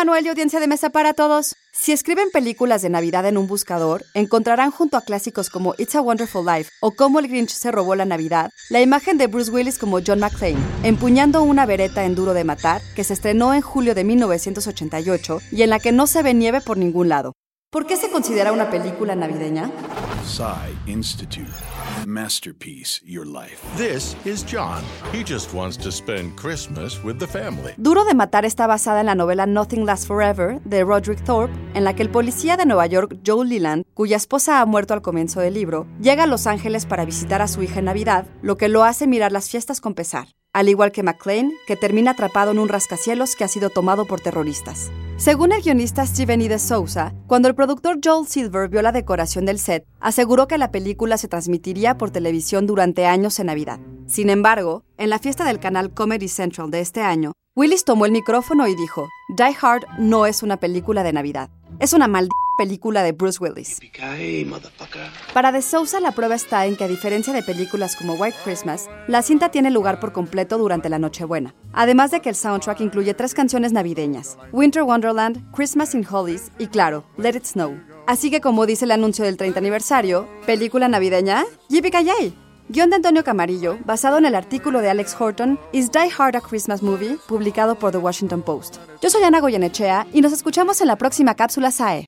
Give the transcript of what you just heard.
Manuel y audiencia de mesa para todos. Si escriben películas de Navidad en un buscador, encontrarán junto a clásicos como It's a Wonderful Life o Cómo el Grinch se robó la Navidad, la imagen de Bruce Willis como John McClane, empuñando una vereta en Duro de Matar, que se estrenó en julio de 1988 y en la que no se ve nieve por ningún lado. ¿Por qué se considera una película navideña? Psy Institute. Masterpiece Your Life. This is John. He just wants to spend Christmas with the family. Duro de Matar está basada en la novela Nothing Lasts Forever de Roderick Thorpe, en la que el policía de Nueva York, Joe Leland, cuya esposa ha muerto al comienzo del libro, llega a Los Ángeles para visitar a su hija en Navidad, lo que lo hace mirar las fiestas con pesar, al igual que McClane, que termina atrapado en un rascacielos que ha sido tomado por terroristas. Según el guionista Steven E. de Souza, cuando el productor Joel Silver vio la decoración del set, aseguró que la película se transmitiría por televisión durante años en Navidad. Sin embargo, en la fiesta del canal Comedy Central de este año, Willis tomó el micrófono y dijo, Die Hard no es una película de Navidad, es una maldita película de Bruce Willis. Para De Souza la prueba está en que a diferencia de películas como White Christmas, la cinta tiene lugar por completo durante la Nochebuena. Además de que el soundtrack incluye tres canciones navideñas, Winter Wonderland, Christmas in Hollies y claro, Let It Snow. Así que como dice el anuncio del 30 aniversario, película navideña, yippee Guión de Antonio Camarillo, basado en el artículo de Alex Horton, Is Die Hard a Christmas Movie, publicado por The Washington Post. Yo soy Ana Goyenechea y nos escuchamos en la próxima cápsula SAE.